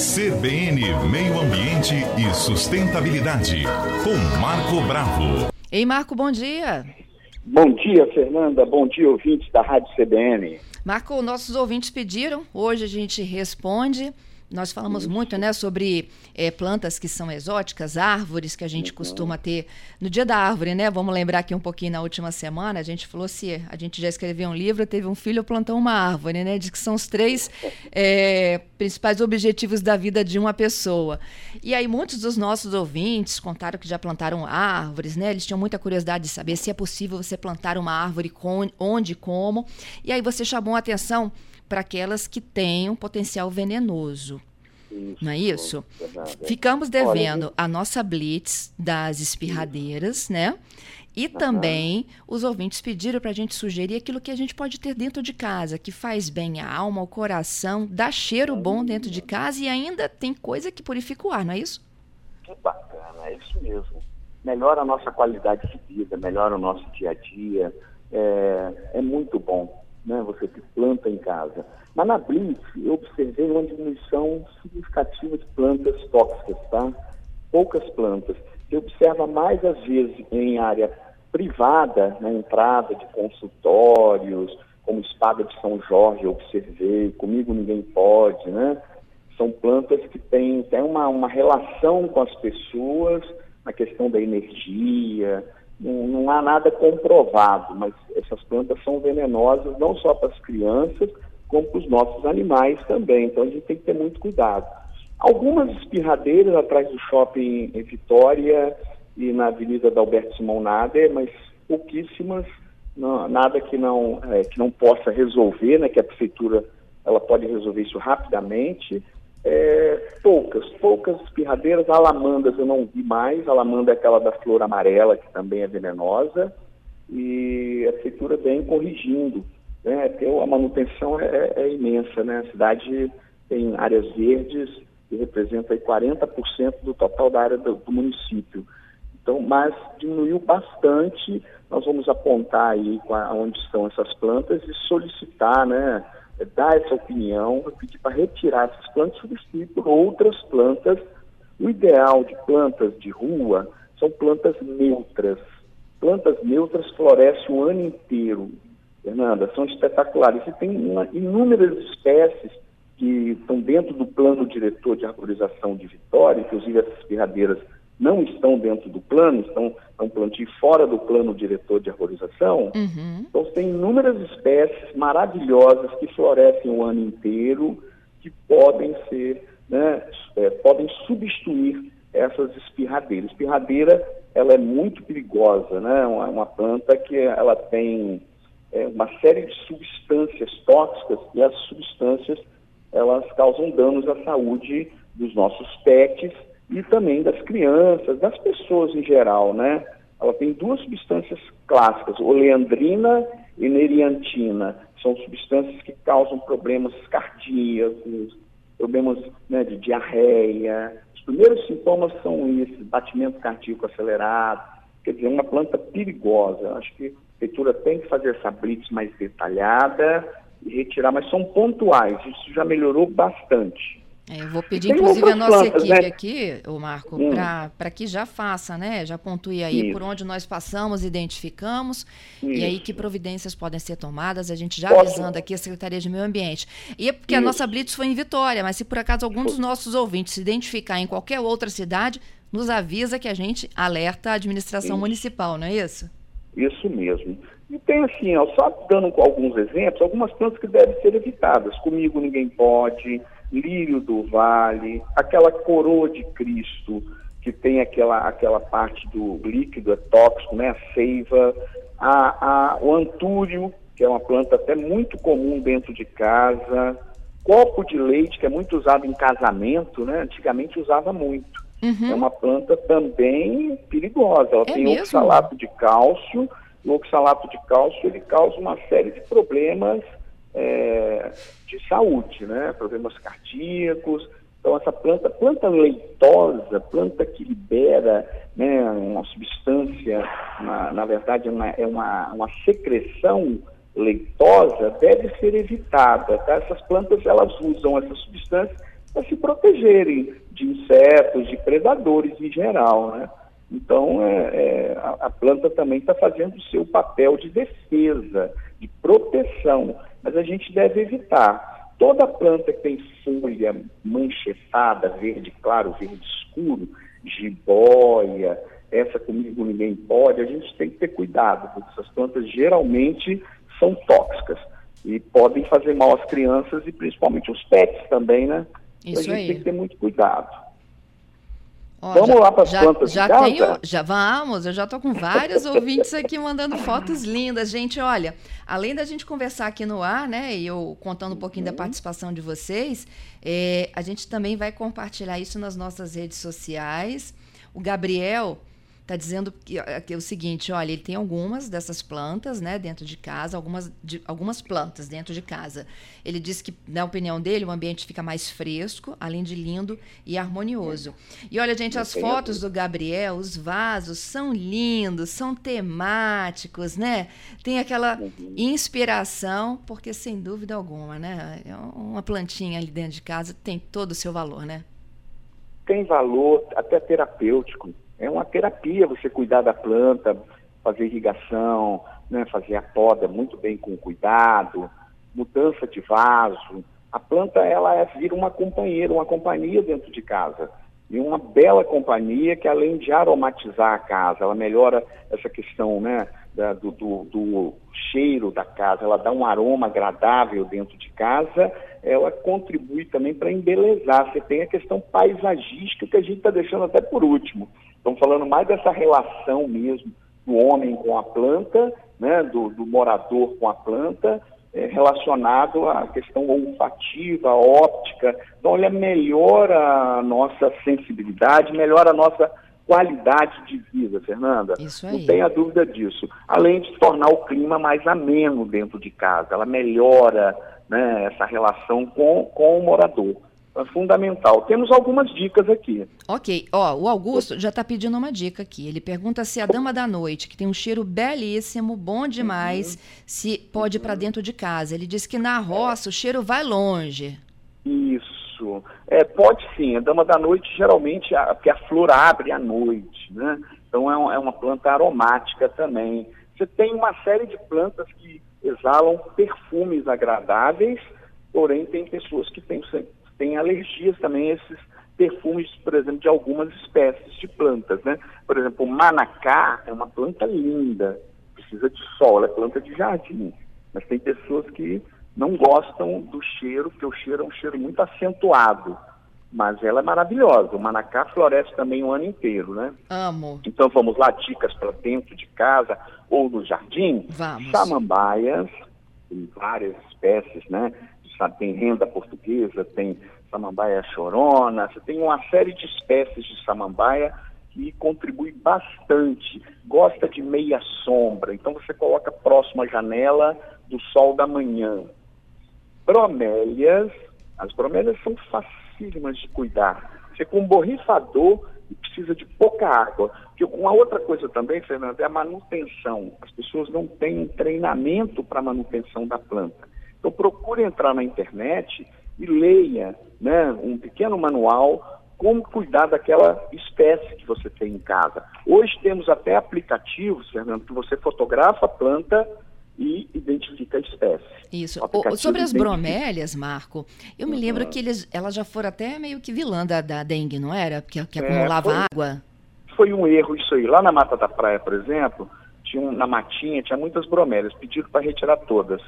CBN Meio Ambiente e Sustentabilidade, com Marco Bravo. Ei, Marco, bom dia. Bom dia, Fernanda. Bom dia, ouvintes da Rádio CBN. Marco, nossos ouvintes pediram, hoje a gente responde. Nós falamos muito né, sobre é, plantas que são exóticas, árvores que a gente uhum. costuma ter no dia da árvore, né? Vamos lembrar aqui um pouquinho na última semana, a gente falou se a gente já escreveu um livro, teve um filho, plantou uma árvore, né? Diz que são os três é, principais objetivos da vida de uma pessoa. E aí muitos dos nossos ouvintes contaram que já plantaram árvores, né? Eles tinham muita curiosidade de saber se é possível você plantar uma árvore, com, onde, como. E aí você chamou a atenção para aquelas que têm um potencial venenoso. Isso, não é isso? Ficamos devendo Olha, a nossa blitz das espirradeiras, isso. né? E uhum. também os ouvintes pediram para a gente sugerir aquilo que a gente pode ter dentro de casa, que faz bem a alma, o coração, dá cheiro bom dentro de casa e ainda tem coisa que purifica o ar, não é isso? Que bacana, é isso mesmo. Melhora a nossa qualidade de vida, melhora o nosso dia a dia. É, é muito bom né, você que planta em casa. Mas na Blitz, eu observei uma diminuição significativa de plantas tóxicas, tá? Poucas plantas. Você observa mais, às vezes, em área privada, na entrada de consultórios, como Espada de São Jorge, eu observei, comigo ninguém pode, né? São plantas que têm, têm uma, uma relação com as pessoas, na questão da energia, não, não há nada comprovado, mas essas plantas são venenosas não só para as crianças, como para os nossos animais também. Então a gente tem que ter muito cuidado. Algumas espirradeiras atrás do shopping em Vitória e na Avenida da Alberto Simão Nader, mas pouquíssimas, não, nada que não, é, que não possa resolver, né, que a prefeitura ela pode resolver isso rapidamente. É, poucas, poucas espirradeiras, alamandas eu não vi mais, alamanda é aquela da flor amarela, que também é venenosa, e a prefeitura vem corrigindo. Né? A manutenção é, é, imensa, né? A cidade tem áreas verdes que representa 40% do total da área do, do município. Então, mas diminuiu bastante. Nós vamos apontar aí onde estão essas plantas e solicitar, né? É, dar essa opinião, pedir para retirar essas plantas e substituir por outras plantas. O ideal de plantas de rua são plantas neutras. Plantas neutras florescem o ano inteiro, Fernanda, são espetaculares. E tem uma, inúmeras espécies que estão dentro do plano diretor de arborização de Vitória, inclusive essas pirradeiras não estão dentro do plano, estão é um plantio fora do plano diretor de arborização. Uhum. Então, tem inúmeras espécies maravilhosas que florescem o ano inteiro, que podem ser, né, é, podem substituir essas espirradeiras. Espirradeira, ela é muito perigosa, né? Uma, uma planta que ela tem é, uma série de substâncias tóxicas e as substâncias elas causam danos à saúde dos nossos pets e também das crianças, das pessoas em geral, né? Ela tem duas substâncias clássicas, oleandrina e neriantina. São substâncias que causam problemas cardíacos, problemas né, de diarreia. Os primeiros sintomas são esses, batimento cardíaco acelerado, quer dizer, uma planta perigosa. Acho que prefeitura tem que fazer essa blitz mais detalhada e retirar, mas são pontuais. Isso já melhorou bastante. É, eu vou pedir, inclusive, a nossa plantas, equipe né? aqui, o Marco, hum. para que já faça, né? Já pontue aí Isso. por onde nós passamos, identificamos, Isso. e aí que providências podem ser tomadas, a gente já Posso. avisando aqui a Secretaria de Meio Ambiente. E é porque Isso. a nossa Blitz foi em Vitória, mas se por acaso algum dos nossos ouvintes se identificar em qualquer outra cidade, nos avisa que a gente alerta a administração municipal, não é isso? Isso mesmo. E tem assim, ó, só dando alguns exemplos, algumas plantas que devem ser evitadas. Comigo ninguém pode lírio do vale, aquela coroa de Cristo, que tem aquela, aquela parte do líquido, é tóxico, né? a seiva, a, a, o antúrio, que é uma planta até muito comum dentro de casa, copo de leite, que é muito usado em casamento, né? antigamente usava muito. Uhum. É uma planta também perigosa, ela é tem mesmo? oxalato de cálcio, o oxalato de cálcio ele causa uma série de problemas é, de saúde, né? problemas cardíacos. Então, essa planta, planta leitosa, planta que libera né, uma substância, uma, na verdade, uma, é uma, uma secreção leitosa, deve ser evitada. Tá? Essas plantas elas usam essa substância para se protegerem de insetos, de predadores em geral, né? Então, é, é, a, a, planta também está fazendo o seu papel de defesa, de proteção, mas a gente deve evitar. Toda planta que tem folha manchetada, verde claro, verde escuro, jiboia, essa comigo ninguém pode, a gente tem que ter cuidado, porque essas plantas geralmente são tóxicas e podem fazer mal às crianças e principalmente os pets também, né? Isso então a gente aí. tem que ter muito cuidado. Ó, vamos já, lá para as plantas já de casa? Tenho, já vamos, eu já estou com vários ouvintes aqui mandando fotos lindas. Gente, olha, além da gente conversar aqui no ar, né, e eu contando um pouquinho uhum. da participação de vocês, é, a gente também vai compartilhar isso nas nossas redes sociais. O Gabriel está dizendo que, que, é o seguinte, olha, ele tem algumas dessas plantas, né, dentro de casa, algumas, de, algumas plantas dentro de casa. Ele disse que, na opinião dele, o ambiente fica mais fresco, além de lindo e harmonioso. E olha, gente, as fotos do Gabriel, os vasos são lindos, são temáticos, né? Tem aquela inspiração, porque sem dúvida alguma, né, é uma plantinha ali dentro de casa tem todo o seu valor, né? Tem valor até terapêutico é uma terapia você cuidar da planta, fazer irrigação, né, fazer a poda muito bem com cuidado, mudança de vaso. A planta ela é, vira uma companheira, uma companhia dentro de casa. E uma bela companhia que além de aromatizar a casa, ela melhora essa questão né, da, do, do, do cheiro da casa, ela dá um aroma agradável dentro de casa, ela contribui também para embelezar. Você tem a questão paisagística que a gente está deixando até por último. Estamos falando mais dessa relação mesmo do homem com a planta, né, do, do morador com a planta, é, relacionado à questão olfativa, óptica. Então, olha, melhora a nossa sensibilidade, melhora a nossa qualidade de vida, Fernanda. Isso aí. Não tenha dúvida disso. Além de tornar o clima mais ameno dentro de casa, ela melhora né, essa relação com, com o morador. É fundamental. Temos algumas dicas aqui. Ok. Ó, o Augusto já está pedindo uma dica aqui. Ele pergunta se a Dama da Noite, que tem um cheiro belíssimo, bom demais, uhum. se pode ir para dentro de casa. Ele disse que na roça o cheiro vai longe. Isso. É, pode sim. A Dama da Noite, geralmente, a, porque a flor abre à noite, né? Então é, um, é uma planta aromática também. Você tem uma série de plantas que exalam perfumes agradáveis, porém tem pessoas que têm tem alergias também a esses perfumes, por exemplo, de algumas espécies de plantas, né? Por exemplo, o manacá é uma planta linda, precisa de sol, ela é planta de jardim, mas tem pessoas que não gostam do cheiro, porque o cheiro é um cheiro muito acentuado, mas ela é maravilhosa. O manacá floresce também o ano inteiro, né? Amo. Então vamos lá, dicas para dentro de casa ou no jardim. Vamos. Samambaias, tem várias espécies, né? Sabe, tem renda portuguesa, tem samambaia chorona, você tem uma série de espécies de samambaia que contribui bastante. Gosta de meia sombra, então você coloca próximo à janela do sol da manhã. Bromélias, as bromélias são facílimas de cuidar. Você com um borrifador precisa de pouca água. Porque uma outra coisa também, Fernando, é a manutenção. As pessoas não têm treinamento para manutenção da planta. Então procure entrar na internet e leia né, um pequeno manual como cuidar daquela espécie que você tem em casa. Hoje temos até aplicativos, Fernando, que você fotografa a planta e identifica a espécie. Isso. O, sobre as bromélias, Marco, eu me lembro uhum. que eles, elas já foram até meio que vilã da, da dengue, não era? Que, que é, acumulava foi, água. Foi um erro isso aí. Lá na Mata da Praia, por exemplo, tinha um, na matinha tinha muitas bromélias, pediram para retirar todas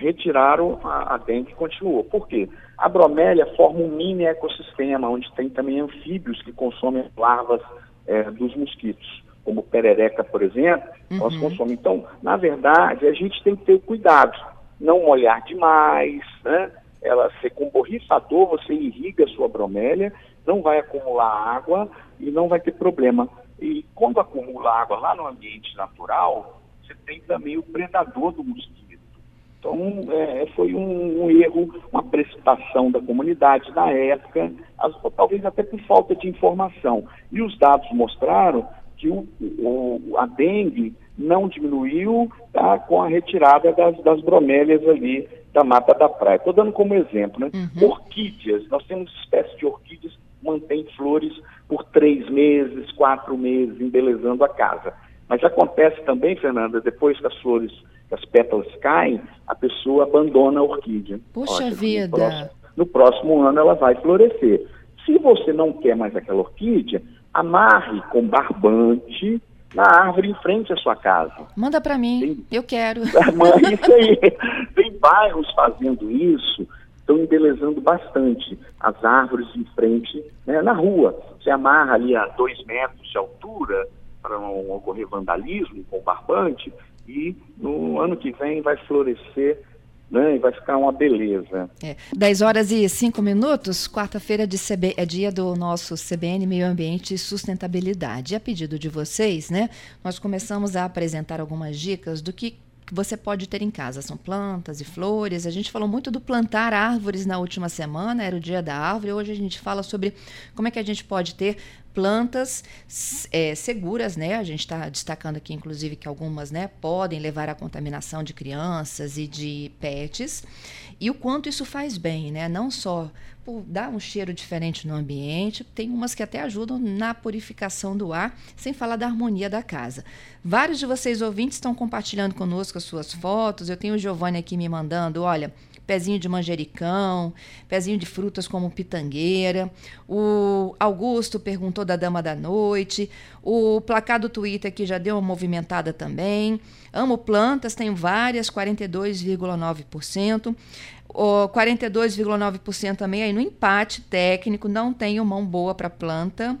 retiraram a, a dengue e continuou. Por quê? A bromélia forma um mini ecossistema, onde tem também anfíbios que consomem larvas é, dos mosquitos, como perereca, por exemplo, uhum. nós consomem. Então, na verdade, a gente tem que ter cuidado, não molhar demais, né? Ela ser com borrifador, você irriga a sua bromélia, não vai acumular água e não vai ter problema. E quando acumula água lá no ambiente natural, você tem também o predador do mosquito então, é, foi um, um, erro, uma precipitação da comunidade na época, as, talvez até por falta de informação. E os dados mostraram que o, o, a dengue não diminuiu tá, com a retirada das, das bromélias ali da mata da praia. Estou dando como exemplo, né? Uhum. Orquídeas, nós temos espécies de orquídeas que mantêm flores por três meses, quatro meses, embelezando a casa. Mas acontece também, Fernanda, depois que as flores, as pétalas caem, a pessoa abandona a orquídea. Puxa Olha, vida! No próximo, no próximo ano ela vai florescer. Se você não quer mais aquela orquídea, amarre com barbante na árvore em frente à sua casa. Manda para mim, tem... eu quero. isso aí. Tem bairros fazendo isso, estão embelezando bastante as árvores em frente, né, na rua. Você amarra ali a dois metros de altura ocorrer vandalismo com barbante e no ano que vem vai florescer né? E vai ficar uma beleza. É. 10 horas e 5 minutos, quarta-feira de CB, é dia do nosso CBN Meio Ambiente e Sustentabilidade. E a pedido de vocês, né, nós começamos a apresentar algumas dicas do que que você pode ter em casa. São plantas e flores. A gente falou muito do plantar árvores na última semana, era o dia da árvore. Hoje a gente fala sobre como é que a gente pode ter plantas é, seguras, né? A gente está destacando aqui, inclusive, que algumas, né, podem levar à contaminação de crianças e de pets. E o quanto isso faz bem, né? Não só por dar um cheiro diferente no ambiente, tem umas que até ajudam na purificação do ar, sem falar da harmonia da casa. Vários de vocês ouvintes estão compartilhando conosco as suas fotos. Eu tenho o Giovanni aqui me mandando, olha, pezinho de manjericão, pezinho de frutas como pitangueira. O Augusto perguntou da Dama da Noite. O placar do Twitter aqui já deu uma movimentada também. Amo plantas, tenho várias, 42,9%. 42,9% também aí no empate técnico, não tenho mão boa para planta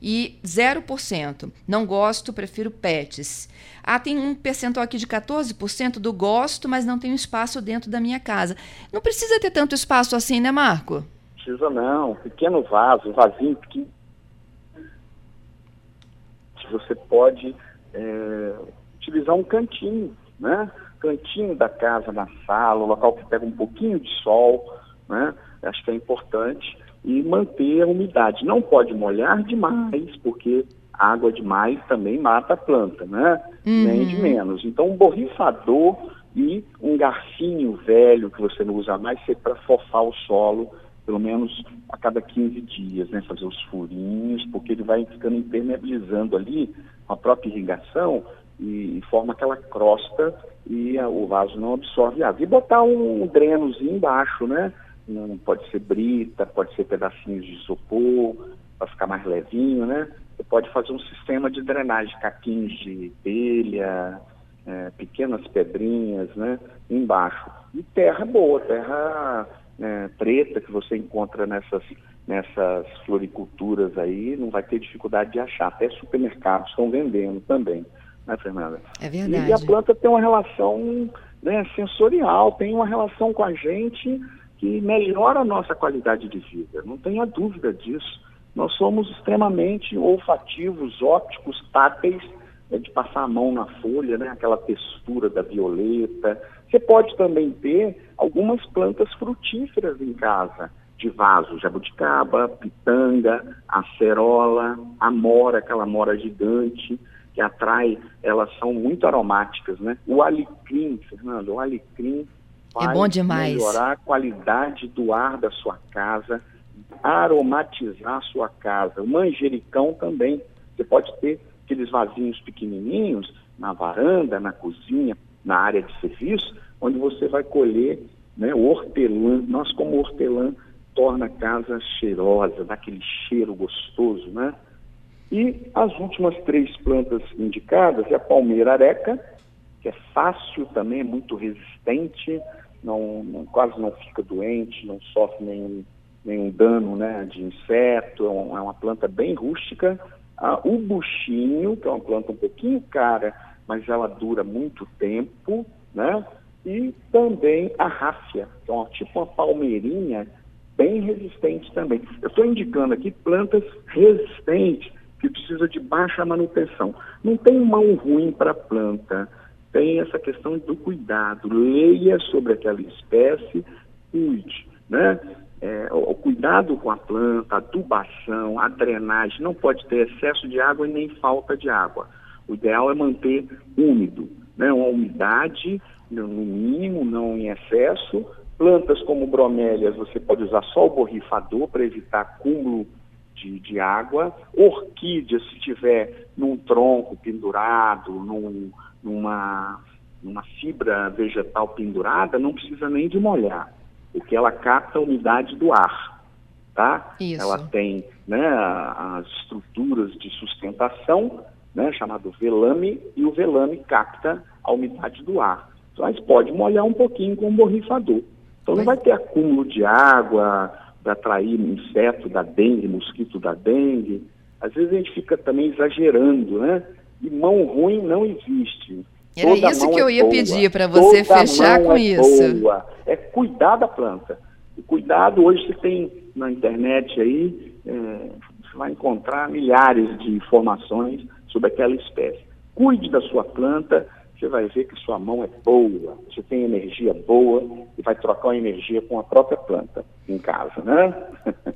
e 0%. Não gosto, prefiro pets. Ah, tem um percentual aqui de 14% do gosto, mas não tenho espaço dentro da minha casa. Não precisa ter tanto espaço assim, né, Marco? Precisa não. Pequeno vaso, vasinho pequeno. Você pode é, utilizar um cantinho, né? Cantinho da casa, na sala, um local que pega um pouquinho de sol, né? Acho que é importante e manter a umidade. Não pode molhar demais, porque água demais também mata a planta, né? Uhum. Nem de menos. Então, um borrifador e um garfinho velho que você não usa mais, é para fofar o solo, pelo menos a cada 15 dias, né? Fazer os furinhos, porque ele vai ficando impermeabilizando ali com a própria irrigação e, e forma aquela crosta e a, o vaso não absorve água. E botar um drenozinho embaixo, né? Não pode ser brita, pode ser pedacinhos de isopor, para ficar mais levinho, né? Você pode fazer um sistema de drenagem, caquinhos de telha, é, pequenas pedrinhas, né? Embaixo. E terra boa, terra é, preta que você encontra nessas, nessas floriculturas aí, não vai ter dificuldade de achar. Até supermercados estão vendendo também, né, Fernanda? É verdade. E a planta tem uma relação né, sensorial, tem uma relação com a gente que melhora a nossa qualidade de vida, não tenha dúvida disso. Nós somos extremamente olfativos, ópticos, táteis, é, de passar a mão na folha, né, aquela textura da violeta. Você pode também ter algumas plantas frutíferas em casa, de vaso, jabuticaba, pitanga, acerola, amora, aquela amora gigante, que atrai, elas são muito aromáticas, né? O alecrim, Fernando, o alecrim é bom demais. melhorar a qualidade do ar da sua casa, aromatizar a sua casa. O manjericão também. Você pode ter aqueles vasinhos pequenininhos na varanda, na cozinha, na área de serviço, onde você vai colher né, o hortelã. Nós, como hortelã, torna a casa cheirosa, dá aquele cheiro gostoso, né? E as últimas três plantas indicadas é a palmeira areca, que é fácil também, é muito resistente, não, não, quase não fica doente, não sofre nenhum, nenhum dano né, de inseto, é, um, é uma planta bem rústica. Ah, o buchinho, que é uma planta um pouquinho cara, mas ela dura muito tempo, né? E também a ráfia, que é uma, tipo uma palmeirinha bem resistente também. Eu estou indicando aqui plantas resistentes, que precisa de baixa manutenção. Não tem mão ruim para planta tem essa questão do cuidado. Leia sobre aquela espécie, cuide, né? É, o, cuidado com a planta, a adubação, a drenagem, não pode ter excesso de água e nem falta de água. O ideal é manter úmido, né? uma umidade no mínimo, não em excesso. Plantas como bromélias, você pode usar só o borrifador para evitar acúmulo de, de, água. Orquídea, se tiver num tronco pendurado, num, numa, numa fibra vegetal pendurada, não precisa nem de molhar, porque ela capta a umidade do ar. Tá? Isso. Ela tem né, as estruturas de sustentação, né, chamado velame, e o velame capta a umidade do ar. Mas pode molhar um pouquinho com o borrifador. Então não vai ter acúmulo de água para atrair inseto da dengue, mosquito da dengue. Às vezes a gente fica também exagerando, né? E mão ruim não existe. Era Toda isso que eu é ia boa. pedir para você Toda fechar com é isso. Boa. É cuidar da planta. Cuidado hoje você tem na internet aí, é, você vai encontrar milhares de informações sobre aquela espécie. Cuide da sua planta, você vai ver que sua mão é boa, você tem energia boa e vai trocar uma energia com a própria planta em casa, né?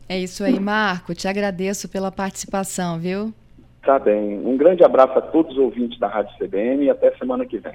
É isso aí, Marco. Te agradeço pela participação, viu? Tá bem. Um grande abraço a todos os ouvintes da Rádio CBN e até semana que vem.